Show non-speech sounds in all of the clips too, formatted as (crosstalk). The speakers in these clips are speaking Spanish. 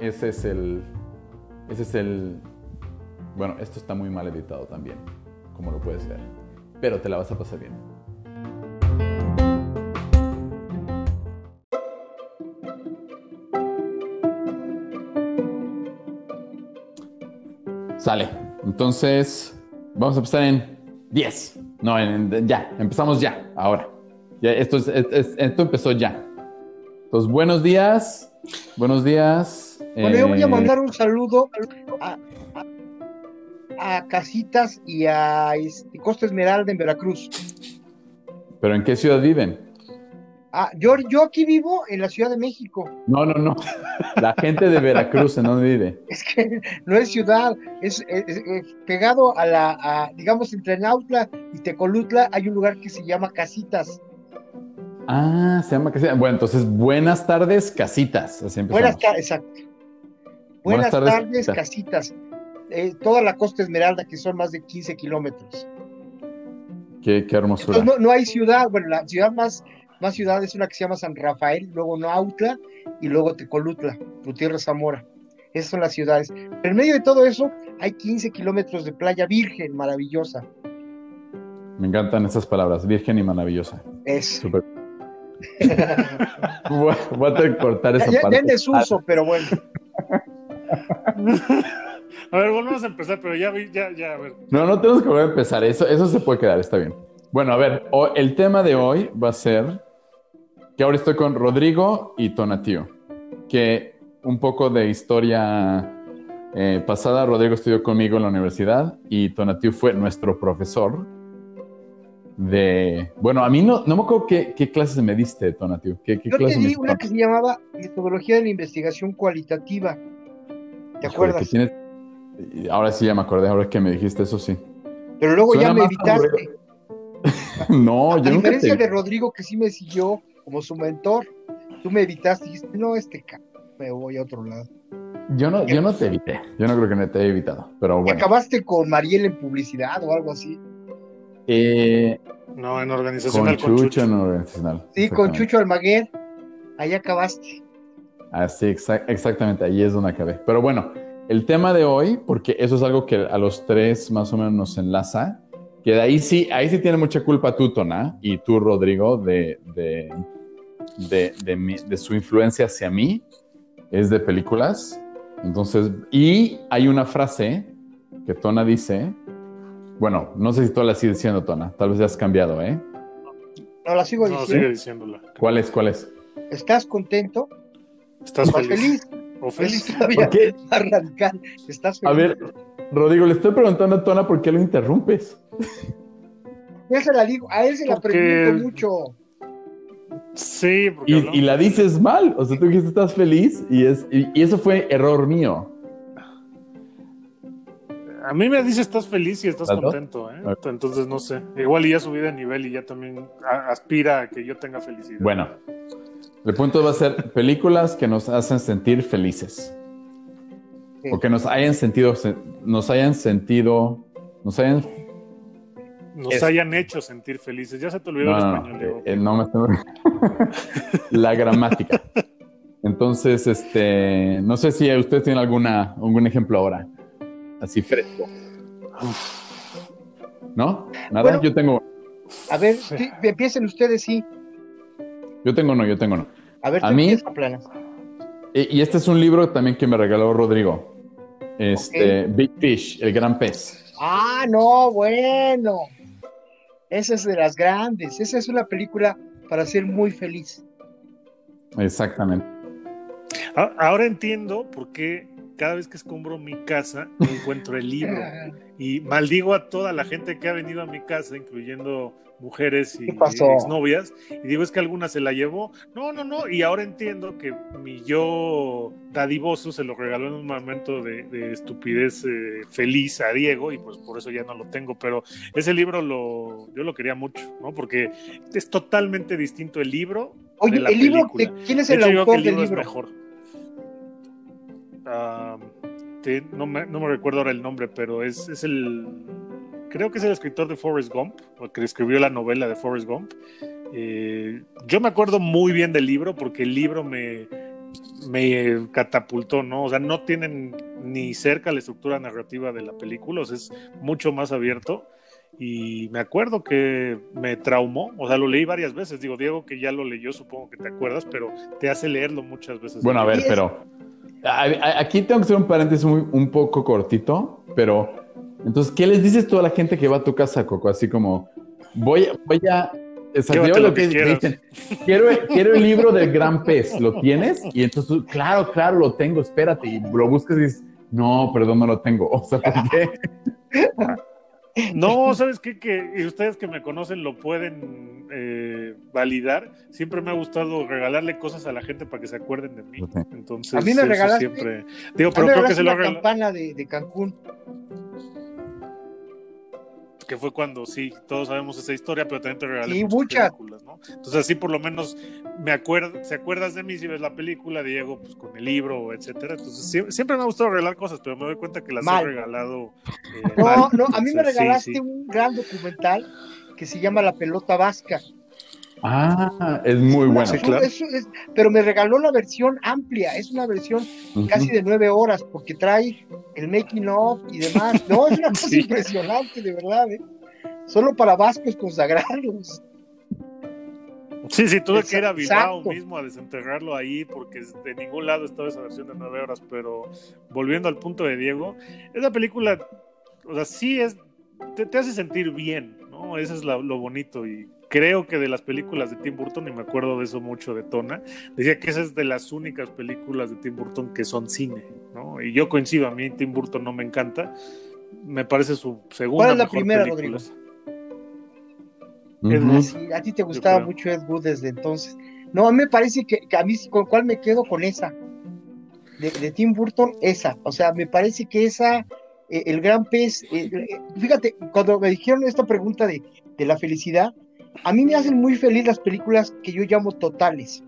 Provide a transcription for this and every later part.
Ese es el... Ese es el... Bueno, esto está muy mal editado también, como lo puedes ver, pero te la vas a pasar bien. Sale. Entonces, vamos a empezar en 10. No, en, ya. Empezamos ya, ahora. Ya, esto, es, esto empezó ya. Entonces, buenos días. Buenos días. Bueno, yo voy a eh, mandar un saludo a, a, Casitas y a este, Costa Esmeralda en Veracruz. ¿Pero en qué ciudad viven? Ah, yo, yo aquí vivo en la Ciudad de México. No, no, no. La gente de Veracruz, ¿en dónde vive? (laughs) Es que no es ciudad, es, pegado a la, digamos, entre Nautla y Tecolutla hay un lugar que se llama Casitas. Ah, se llama Casitas. Bueno, entonces, buenas tardes, Casitas. buenas tardes, exacto. Buenas, tardes, Casitas. Eh, toda la costa Esmeralda, que son más de 15 kilómetros. Qué, qué hermosura. no, no hay ciudad, bueno, la ciudad más más ciudades, una que se llama San Rafael, luego Noautla y luego Tecolutla, Gutiérrez Zamora. Esas son las ciudades. Pero en medio de todo eso hay 15 kilómetros de playa virgen, maravillosa. Me encantan esas palabras, virgen y maravillosa. Es. Súper. (laughs) voy, a tener que cortar esa ya, parte. Ya en desuso, pero bueno. (laughs) A ver, volvemos a empezar, pero ya, ya, ya, a ver. No, no tenemos que volver a empezar. Eso, eso se puede quedar, está bien. Bueno, a ver, el tema de hoy va a ser que ahora estoy con Rodrigo y Tonatío, que un poco de historia eh, pasada, Rodrigo estudió conmigo en la universidad y Tonatío fue nuestro profesor de... Bueno, a mí no, no me acuerdo qué, clases me diste, Tonatío. ¿Qué, Yo te di una que se llamaba Metodología de la Investigación Cualitativa. ¿Te acuerdas? Ahora sí ya me acordé, ahora que me dijiste eso sí. Pero luego ya me evitaste. (laughs) no, yo A diferencia de Rodrigo que sí me siguió como su mentor, tú me evitaste y dijiste, no, este me voy a otro lado. Yo no, yo no te evité, yo no creo que me te haya evitado, pero bueno. ¿Acabaste con Mariel en publicidad o algo así? Eh, no, en organizacional. Con, Chucho, en organizacional. Sí, con Chucho Almaguer, ahí acabaste. Así, exactamente, ahí es donde acabé. Pero bueno, el tema de hoy, porque eso es algo que a los tres más o menos nos enlaza, que de ahí sí, ahí sí tiene mucha culpa tú, Tona, y tú, Rodrigo, de, de, de, su influencia hacia mí, es de películas. Entonces, y hay una frase que Tona dice, bueno, no sé si tú la sigues diciendo, Tona, tal vez ya has cambiado, ¿eh? No, la sigo diciendo. No, sigue diciéndola. ¿Cuál es, cuál es? ¿Estás contento? ¿Estás feliz? feliz? ¿O feliz? Todavía qué? más radical. ¿Estás feliz? A ver, Rodrigo, le estoy preguntando a Tona por qué lo interrumpes. Ya se la digo, a él se la pregunto mucho. Sí, porque y, la dices mal, o sea, tú dijiste estás feliz y, es, y, eso fue error mío. A mí me dice estás feliz y estás contento, ¿eh? Entonces no sé. Igual ya subí de nivel y ya también aspira a que yo tenga felicidad. Bueno, el punto va a ser películas que nos hacen sentir felices. O que nos hayan sentido, nos hayan sentido, nos hayan... Nos hayan hecho sentir felices. Ya se te olvidó el español. Eh, no, me (laughs) La gramática. Entonces, este, no sé si ustedes tienen alguna, algún ejemplo ahora, así fresco. ¿No? ¿Nada? yo tengo... A ver, empiecen ustedes, sí. Yo tengo no, yo tengo no. A ver, a mí... Y, este es un libro también que me regaló Rodrigo. Este, Big Fish, el gran pez. Ah, no, bueno. Esa es de las grandes. Esa es una película para ser muy feliz. Exactamente. Ahora entiendo por qué cada vez que escombro mi casa no encuentro el libro. (laughs) Y maldigo a toda la gente que ha venido a mi casa, incluyendo mujeres y novias y digo, es que alguna se la llevó. No, no, no, y ahora entiendo que mi yo dadivoso se lo regaló en un momento de, estupidez eh, feliz a Diego y pues por eso ya no lo tengo, pero ese libro lo, yo lo quería mucho, ¿no? Porque es totalmente distinto el libro. Oye, el libro, ¿quién es el autor del libro? mejor. Ah, no, me, no me recuerdo ahora el nombre, pero es, es el creo que es el escritor de Forrest Gump, o que escribió la novela de Forrest Gump. Eh, yo me acuerdo muy bien del libro porque el libro me, me catapultó, ¿no? O sea, no tienen ni cerca la estructura narrativa de la película, o sea, es mucho más abierto. Y me acuerdo que me traumó, o sea, lo leí varias veces. Digo, Diego, que ya lo leyó, supongo que te acuerdas, pero te hace leerlo muchas veces. Bueno, a ver, pero aquí tengo que hacer un paréntesis un poco cortito, pero entonces, ¿qué les dices tú a la gente que va a tu casa, Coco? Así como, voy, voy a... lo que, dicen, quiero, quiero el libro del gran pez, ¿lo tienes? Y entonces, claro, claro, lo tengo, espérate, y lo buscas y dices, no, perdón, no lo tengo. (laughs) O sea, ¿por qué? (laughs) No, ¿sabes qué? Que y ustedes que me conocen lo pueden eh, validar. Siempre me ha gustado regalarle cosas a la gente para que se acuerden de mí. Entonces, a mí me regalaste, siempre. Digo, pero creo que se lo la campana de, de Cancún que fue cuando sí, todos sabemos esa historia, pero también te regalé muchas películas, ¿no? Entonces así por lo menos me acuerdo, se acuerdas de mí si ves la película, Diego, pues con el libro, etcétera. Entonces siempre, me ha gustado regalar cosas, pero me doy cuenta que las he regalado. Eh, no, no, a mí me regalaste un gran documental que se llama La pelota vasca. Ah, es muy buena. claro. pero me regaló la versión amplia, es una versión casi de nueve horas, porque trae el making of y demás. No, es una (laughs) cosa impresionante, de verdad, ¿eh? Solo para vascos consagrados. Sí, sí, tuve que ir a Bilbao mismo a desenterrarlo ahí porque de ningún lado estaba esa versión de nueve horas, pero volviendo al punto de Diego, esa película, o sea, sí es, te, hace sentir bien, ¿no? Eso es lo bonito y creo que de las películas de Tim Burton, y me acuerdo de eso mucho de Tona, decía que esa es de las únicas películas de Tim Burton que son cine, ¿no? Y yo coincido, a mí Tim Burton no me encanta, me parece su segunda ¿Cuál es la primera, Rodrigo? a ti te gustaba mucho Ed Wood desde entonces. No, a mí me parece que, a mí con cuál me quedo con esa. De, Tim Burton, esa. O sea, me parece que esa, eh, el gran pez, eh, eh, fíjate, cuando me dijeron esta pregunta de, de la felicidad, a mí me hacen muy feliz las películas que yo llamo totales,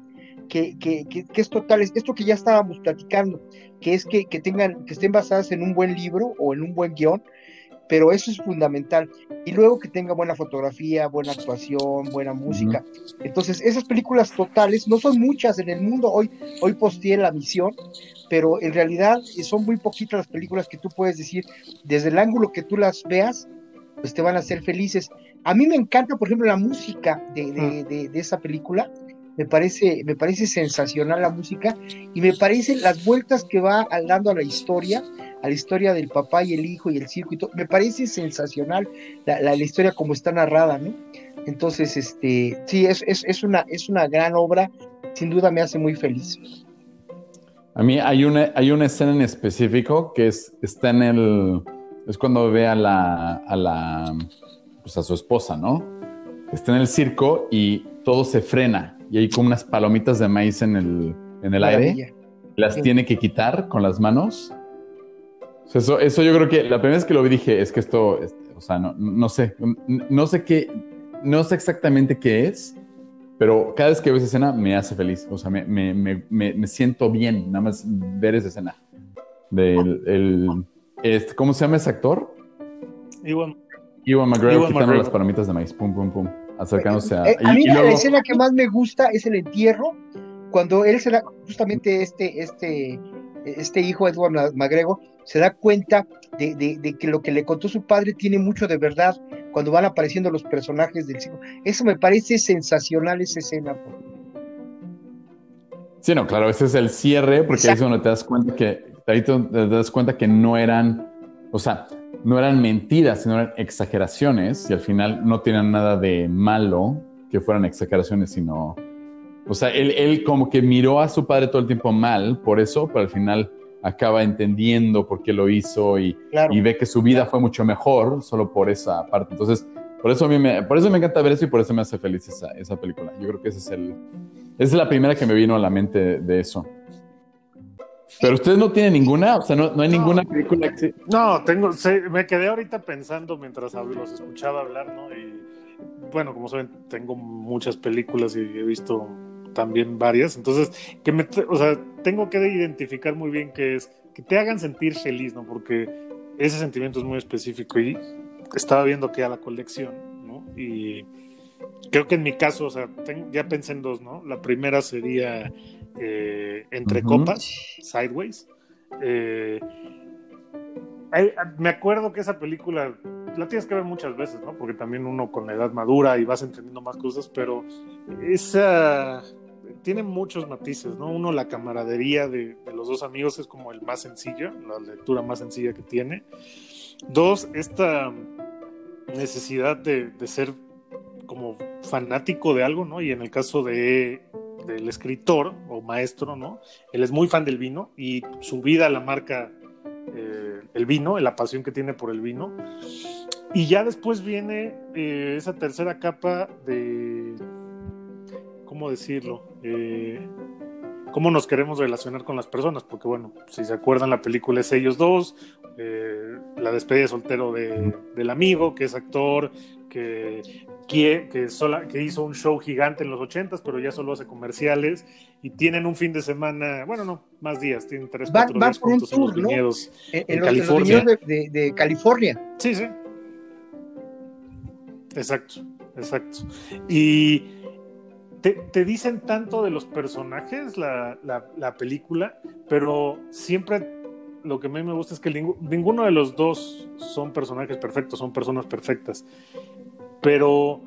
que, que, que, es totales, esto que ya estábamos platicando, que es que, tengan, que estén basadas en un buen libro o en un buen guion, pero eso es fundamental. Y luego que tenga buena fotografía, buena actuación, buena música. Entonces, esas películas totales no son muchas en el mundo. Hoy, hoy posteé la misión, pero en realidad son muy poquitas las películas que tú puedes decir, desde el ángulo que tú las veas, pues te van a hacer felices. A mí me encanta, por ejemplo, la música de, de, esa película. Me parece, me parece sensacional la música y me parecen las vueltas que va dando a la historia, a la historia del papá y el hijo y el circuito. Me parece sensacional la, la, historia como está narrada, ¿no? Entonces, este, sí, es, es, es, una, es una gran obra. Sin duda me hace muy feliz. A mí hay una, hay una escena en específico que es, está en el. Es cuando ve a la, a la pues, a su esposa, ¿no? Está en el circo y todo se frena y hay como unas palomitas de maíz en el, en el aire. Las tiene que quitar con las manos. Eso, eso yo creo que la primera vez que lo vi dije, es que esto, o sea, no, no sé, no sé qué, no sé exactamente qué es, pero cada vez que veo esa escena me hace feliz. O sea, me, me, me, me siento bien nada más ver esa escena. Del, el, este, ¿Cómo se llama ese actor? Igual. Iwan McGregor quitando las palomitas de maíz, pum, pum, pum, acercándose a... Eh, a mí la escena que más me gusta es el entierro, cuando él se da, justamente este, este, este hijo, Edward McGregor, se da cuenta de, que lo que le contó su padre tiene mucho de verdad cuando van apareciendo los personajes del ciclo. Eso me parece sensacional, esa escena. Sí, no, claro, ese es el cierre, porque ahí es donde te das cuenta que, ahí te das cuenta que no eran, o sea, no eran mentiras, sino eran exageraciones y al final no tenían nada de malo que fueran exageraciones, sino... O sea, él, él como que miró a su padre todo el tiempo mal, por eso, pero al final acaba entendiendo por qué lo hizo y, Claro. y ve que su vida fue mucho mejor solo por esa parte. Entonces, por eso, a mí me, por eso me encanta ver eso y por eso me hace feliz esa, esa película. Yo creo que ese es el, esa es la primera que me vino a la mente de eso. Pero ustedes no tienen ninguna, o sea, no, no hay No. ninguna película que... No, tengo, sé- me quedé ahorita pensando mientras los escuchaba hablar, ¿no? Y bueno, como saben, tengo muchas películas y he visto también varias, entonces, que me, o sea, tengo que identificar muy bien qué es, que te hagan sentir feliz, ¿no? Porque ese sentimiento es muy específico y estaba viendo que a la colección, ¿no? Y creo que en mi caso, o sea, ya pensé en dos, ¿no? La primera sería eh, Entre. Copas, Sideways. Eh, me acuerdo que esa película la tienes que ver muchas veces, ¿no? Porque también uno con la edad madura y vas entendiendo más cosas, pero esa tiene muchos matices, ¿no? Uno, la camaradería de, de los dos amigos es como el más sencillo, la lectura más sencilla que tiene. Dos, esta necesidad de, de ser como fanático de algo, ¿no? Y en el caso de del escritor o maestro, ¿no? Él es muy fan del vino y su vida la marca eh, el vino, la pasión que tiene por el vino. Y ya después viene eh, esa tercera capa de, ¿cómo decirlo? Eh, cómo nos queremos relacionar con las personas, porque bueno, si se acuerdan, la película es ellos dos, la despedida de soltero de, del amigo, que es actor, que, que, que, sola, que hizo un show gigante en los ochentas, pero ya solo hace comerciales, y tienen un fin de semana, bueno, no, más días, tienen tres, Van- cuatro van días por un juntos en los tour, ¿no? viñedos. En, En en los, en los California. viñedos de, de- de California. Sí, sí. Exacto, exacto. Y te, te dicen tanto de los personajes la, la- la película, pero siempre lo que a mí me gusta es que ninguno de los dos son personajes perfectos, son personas perfectas. Pero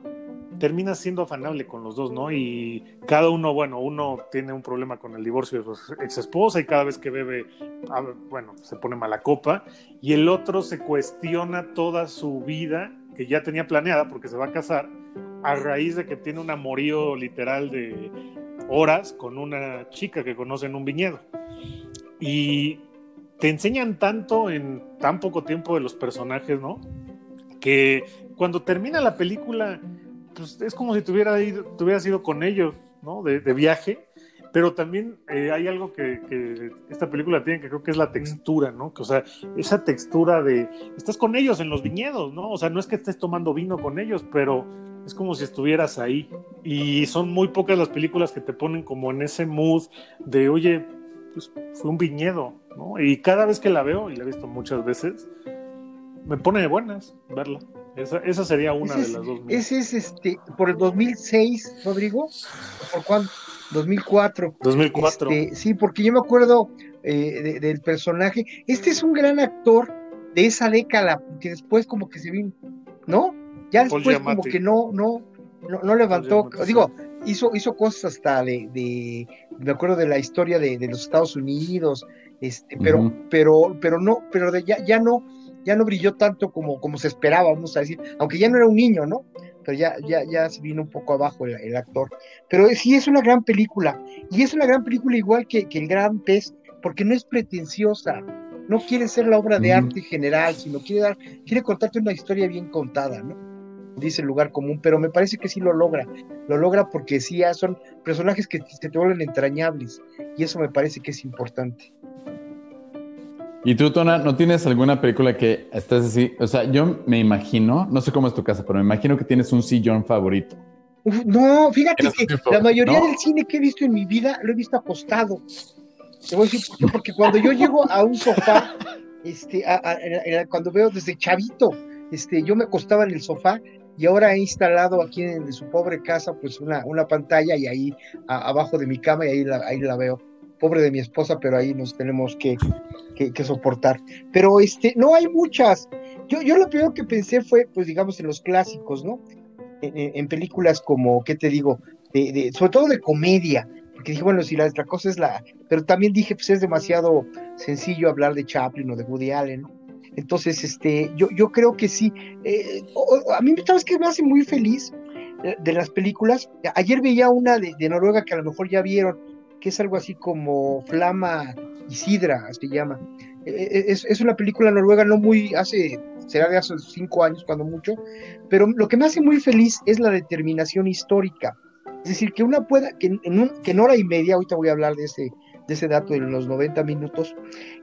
termina siendo afanable con los dos, ¿no? Y cada uno, bueno, uno tiene un problema con el divorcio de su ex esposa y cada vez que bebe, ah, bueno, se pone mala copa. Y el otro se cuestiona toda su vida que ya tenía planeada porque se va a casar a raíz de que tiene un amorío literal de horas con una chica que conoce en un viñedo. Y te enseñan tanto en tan poco tiempo de los personajes, ¿no? Que cuando termina la película, pues es como si tuviera ido, tuvieras ido con ellos, ¿no? De, de viaje. Pero también eh, hay algo que, que, esta película tiene que creo que es la textura, ¿no? Que, o sea, esa textura de estás con ellos en los viñedos, ¿no? O sea, no es que estés tomando vino con ellos, pero es como si estuvieras ahí. Y son muy pocas las películas que te ponen como en ese mood de, oye, pues fue un viñedo, ¿no? Y cada vez que la veo, y la he visto muchas veces, me pone de buenas verla. Esa, esa sería una Ese de es- las dos. mías. Ese es este, por el 2006, Rodrigo. ¿Por cuándo? 2004. 2004. Este, sí, porque yo me acuerdo eh, de- del personaje. Este es un gran actor de esa década, que después como que se vino, ¿no? Ya después como que no, no, no, no levantó, digo, hizo, hizo cosas hasta de, de- me acuerdo de la historia de, de los Estados Unidos, este, pero, pero, pero no, pero de- ya, ya no, ya no brilló tanto como, como se esperaba, vamos a decir, aunque ya no era un niño, ¿no? Pero ya, ya, ya se vino un poco abajo el, el actor. Pero sí es una gran película, y es una gran película igual que, que El Gran Pez, porque no es pretenciosa, no quiere ser la obra de Ujú. arte general, sino quiere dar, quiere contarte una historia bien contada, ¿no? Dice el lugar común, pero me parece que sí lo logra, lo logra porque sí ya son personajes que, que te vuelven entrañables, y eso me parece que es importante. ¿Y tú, Tona, no tienes alguna película que estés así? O sea, yo me imagino, no sé cómo es tu casa, pero me imagino que tienes un sillón favorito. Uf, no, fíjate que la mayoría ¿no? del cine que he visto en mi vida lo he visto acostado. Te voy a decir por qué, porque cuando yo llego a un sofá, este, a- a- a- a- cuando veo desde chavito, este, yo me acostaba en el sofá y ahora he instalado aquí en, su pobre casa pues una, una pantalla y ahí a- abajo de mi cama y ahí la, ahí la veo. Pobre de mi esposa, pero ahí nos tenemos que, que, que soportar. Pero este, no hay muchas. Yo, yo lo primero que pensé fue, pues digamos, en los clásicos, ¿no? En, películas como, ¿qué te digo? De, de- sobre todo de comedia, porque dije, bueno, si la otra cosa es la, pero también dije, pues es demasiado sencillo hablar de Chaplin o de Woody Allen, ¿no? Entonces, este, yo, yo creo que sí. Eh, a mí, ¿sabes qué me hace muy feliz eh, de las películas? Ayer veía una de, de Noruega que a lo mejor ya vieron, que es algo así como Flama y Sidra, se llama. E, e, es, es, una película noruega no muy, hace, será de hace cinco años cuando mucho, pero lo que me hace muy feliz es la determinación histórica. Es decir, que una pueda, que en, que en hora y media, ahorita voy a hablar de ese, de ese dato en los 90 minutos,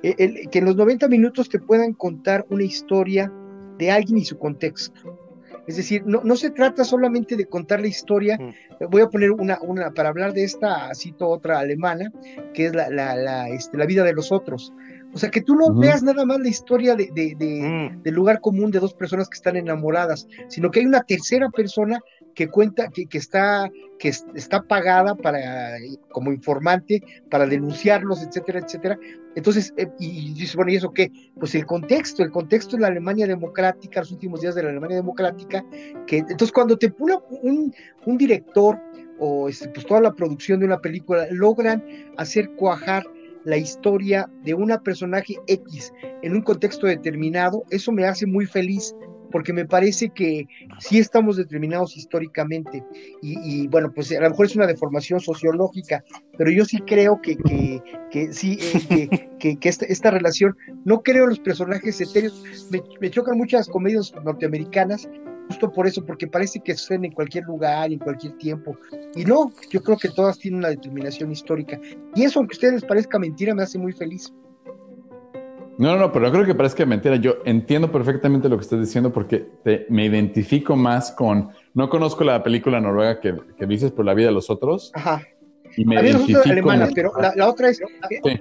que en los 90 minutos te puedan contar una historia de alguien y su contexto. Es decir, no, no se trata solamente de contar la historia. Mm. Voy a poner una, una, para hablar de esta, cito otra alemana, que es la, la, la, este, la vida de los otros. O sea, que tú no veas nada más la historia de, de, de, mm. del lugar común de dos personas que están enamoradas, sino que hay una tercera persona que cuenta, que, que, está, que está pagada para, como informante para denunciarlos, etcétera, etcétera. Entonces, eh, y dice, bueno, ¿y eso qué? Pues el contexto, el contexto de la Alemania democrática, los últimos días de la Alemania democrática, que entonces cuando te pone un, un director o este, pues toda la producción de una película, logran hacer cuajar la historia de una personaje X en un contexto determinado, eso me hace muy feliz porque me parece que sí estamos determinados históricamente y, bueno, pues a lo mejor es una deformación sociológica, pero yo sí creo que, que, que sí, eh, que, que, esta, esta, relación, no creo los personajes etéreos, me, me chocan muchas comedias norteamericanas justo por eso, porque parece que suceden en cualquier lugar, en cualquier tiempo. Y no, yo creo que todas tienen una determinación histórica. Y eso, aunque a ustedes les parezca mentira, me hace muy feliz. No, no, pero no creo que parezca mentira. Yo entiendo perfectamente lo que estás diciendo porque te, me identifico más con. No conozco la película noruega que, que dices por la vida de los otros. Ajá. Y me identifico alemana, pero la, la, otra es. Sí.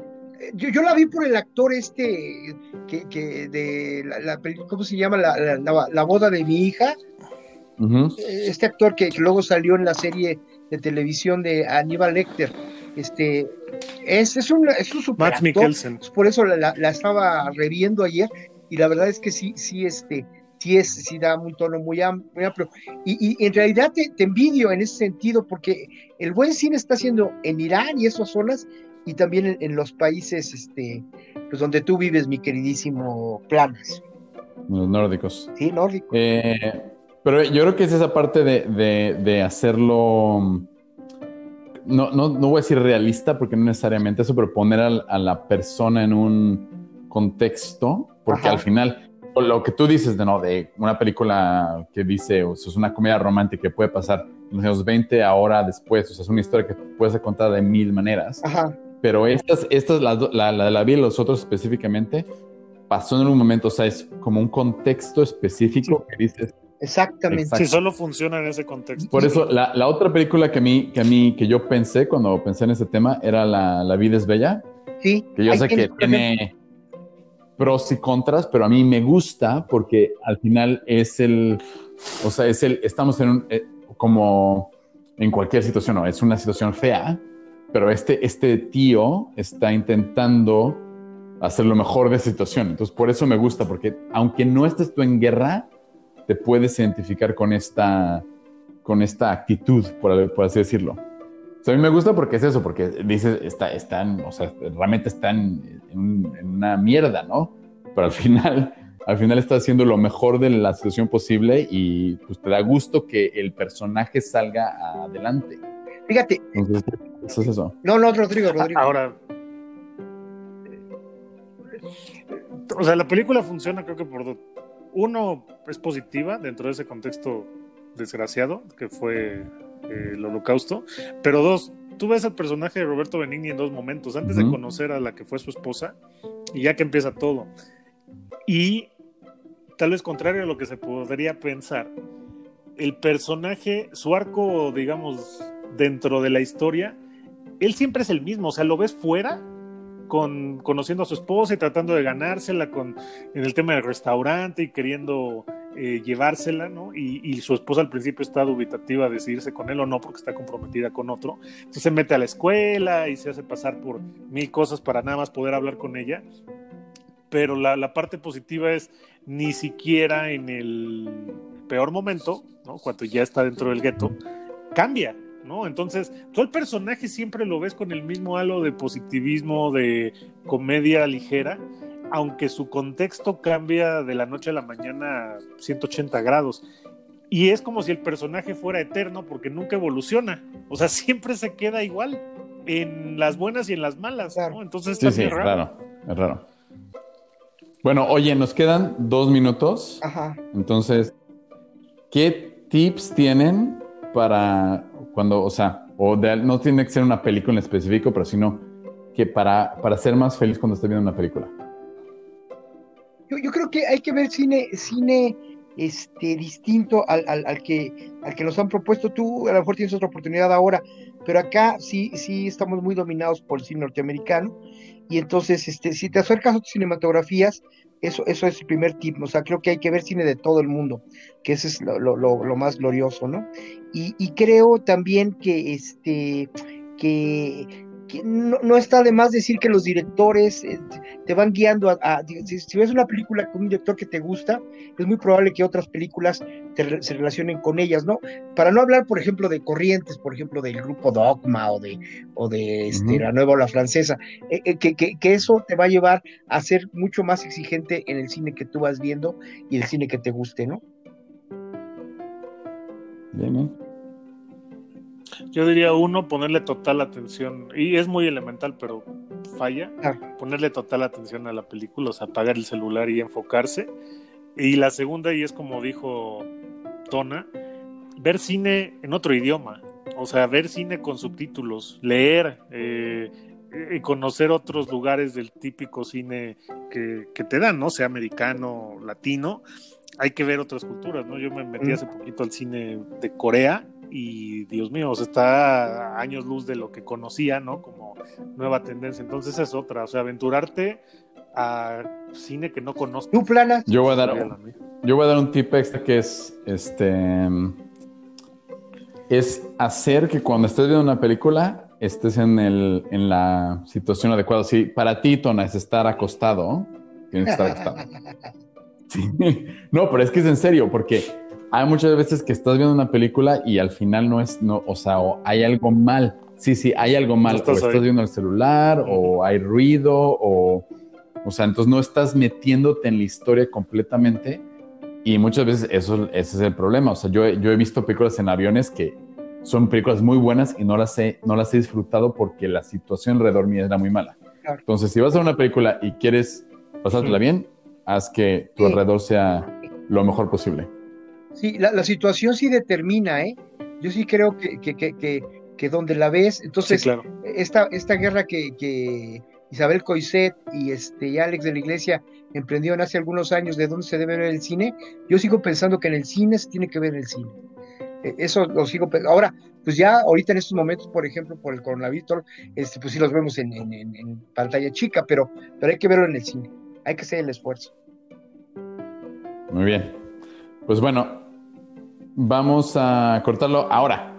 Yo, yo, la vi por el actor este que, que de la, la, ¿cómo se llama? La, la, boda de mi hija. Uh -huh. Este actor que, que luego salió en la serie de televisión de Aníbal Lecter este, es, es, un, es un super Matt Mikkelsen. Por eso la, la, estaba reviendo ayer y la verdad es que sí, sí, este, sí, es, sí da un tono muy, amplio. Y, y en realidad te, te, envidio en ese sentido porque el buen cine está haciendo en Irán y esas zonas y también en, en los países este, pues donde tú vives, mi queridísimo Planas. Los nórdicos. Sí, nórdicos. Eh, pero yo creo que es esa parte de, de, de hacerlo no, no, no voy a decir realista porque no necesariamente eso, pero poner a, a la persona en un contexto, porque Ajá. al final lo que tú dices de no de una película que dice o sea, es una comedia romántica que puede pasar en los años 20 ahora después o sea es una historia que puede ser contada de mil maneras Ajá. pero estas estas la, la, la de la vida y los otros específicamente pasó en un momento o sea es como un contexto específico sí. que dices Exactamente. Exacto. Sí, solo funciona en ese contexto. Por eso, la, la, otra película que a mí, que a mí, que yo pensé cuando pensé en ese tema era La, la vida es bella. Sí. Que yo sé que tiene pros y contras, pero a mí me gusta porque al final es el, o sea, es el, estamos en un, eh, como en cualquier situación, no, es una situación fea, pero este, este tío está intentando hacer lo mejor de esa situación. Entonces, por eso me gusta, porque aunque no estés tú en guerra, te puedes identificar con esta, con esta actitud, por, por así decirlo. O sea, a mí me gusta porque es eso, porque dices, está, están, o sea, realmente están en, en, una mierda, ¿no? Pero al (laughs) final, al final está haciendo lo mejor de la situación posible y pues te da gusto que el personaje salga adelante. Fíjate. Entonces, eso es eso. No, no, Rodrigo, Rodrigo. Ahora, o sea, la película funciona creo que por uno es positiva dentro de ese contexto desgraciado que fue eh, el holocausto, pero dos, tú ves al personaje de Roberto Benigni en dos momentos, antes uh -huh. de conocer a la que fue su esposa y ya que empieza todo. Y tal vez contrario a lo que se podría pensar, el personaje, su arco, digamos, dentro de la historia, él siempre es el mismo, o sea, lo ves fuera con, conociendo a su esposa y tratando de ganársela con, en el tema del restaurante y queriendo eh, llevársela, ¿no? Y, su esposa al principio está dubitativa de irse con él o no porque está comprometida con otro. Entonces se mete a la escuela y se hace pasar por mil cosas para nada más poder hablar con ella. Pero la, la parte positiva es ni siquiera en el peor momento, ¿no? Cuando ya está dentro del gueto, cambia, ¿no? Entonces, todo el personaje siempre lo ves con el mismo halo de positivismo, de comedia ligera, aunque su contexto cambia de la noche a la mañana 180 grados. Y es como si el personaje fuera eterno porque nunca evoluciona. O sea, (laughs) siempre se queda igual. en las buenas y en las malas. Entonces Sí, está sí, es raro. raro, es raro. Bueno, oye, nos quedan dos minutos. Ajá. Entonces, ¿qué tips tienen para cuando, o sea, o de- no tiene que ser una película en específico, pero sino que para, para ser más feliz cuando estés viendo una película? Yo, yo creo que hay que ver cine, cine este, distinto al, al, que, al que nos han propuesto. Tú a lo mejor tienes otra oportunidad ahora, pero acá sí, sí estamos muy dominados por el cine norteamericano. Y entonces, este, si te acercas a otras cinematografías, eso, eso es el primer tip. O sea, creo que hay que ver cine de todo el mundo, que ese es lo, más glorioso, ¿no? Y, y creo también que este que no, no, está de más decir que los directores eh, te van guiando a, a si, si, ves una película con un director que te gusta, es muy probable que otras películas te, se relacionen con ellas, ¿no? Para no hablar, por ejemplo, de corrientes, por ejemplo, del grupo Dogma o de, o de este, uh -huh. la nueva ola francesa, eh, eh, que, que, que, eso te va a llevar a ser mucho más exigente en el cine que tú vas viendo y el cine que te guste, ¿no? Bien, bien. Yo diría uno, ponerle total atención, y es muy elemental, pero falla, ah. ponerle total atención a la película, o sea, apagar el celular y enfocarse. Y la segunda, y es como dijo Tona, ver cine en otro idioma, o sea, ver cine con subtítulos, leer, eh, y conocer otros lugares del típico cine que, que, te dan, ¿no? Sea americano, latino, hay que ver otras culturas, ¿no? Yo me metí Mm. hace poquito al cine de Corea y Dios mío, o sea, está a años luz de lo que conocía, ¿no? Como nueva tendencia. Entonces es otra, o sea, aventurarte a cine que no conozco. ¿Tú planas? Yo voy a dar, yo voy a dar un tip extra que es, este, es hacer que cuando estés viendo una película estés en, el, en la situación adecuada. Si para ti, Tona, es estar acostado, tienes que estar acostado. (laughs) Sí. No, pero es que es en serio, porque hay muchas veces que estás viendo una película y al final no es, no, o sea, o hay algo mal. Sí, sí, hay algo mal. No estás o estás ahí. viendo el celular, o hay ruido, o, o sea, entonces no estás metiéndote en la historia completamente. Y muchas veces eso, ese es el problema. O sea, yo, yo he visto películas en aviones que son películas muy buenas y no las he, no las he disfrutado porque la situación alrededor mía era muy mala. Claro. Entonces, si vas a una película y quieres pasártela sí. bien, haz que tu sí. alrededor sea lo mejor posible. Sí, la, la, situación sí determina, ¿eh? Yo sí creo que, que, que, que, que donde la ves, entonces, sí, claro. esta, esta guerra que, que Isabel Coiset y, este, y Alex de la Iglesia emprendieron hace algunos años de dónde se debe ver el cine, yo sigo pensando que en el cine se tiene que ver el cine. Eso lo sigo pensando. Ahora, pues ya ahorita en estos momentos, por ejemplo, por el coronavirus, este, pues sí los vemos en, en, en pantalla chica, pero, pero hay que verlo en el cine, hay que hacer el esfuerzo. Muy bien. Pues bueno, vamos a cortarlo ahora.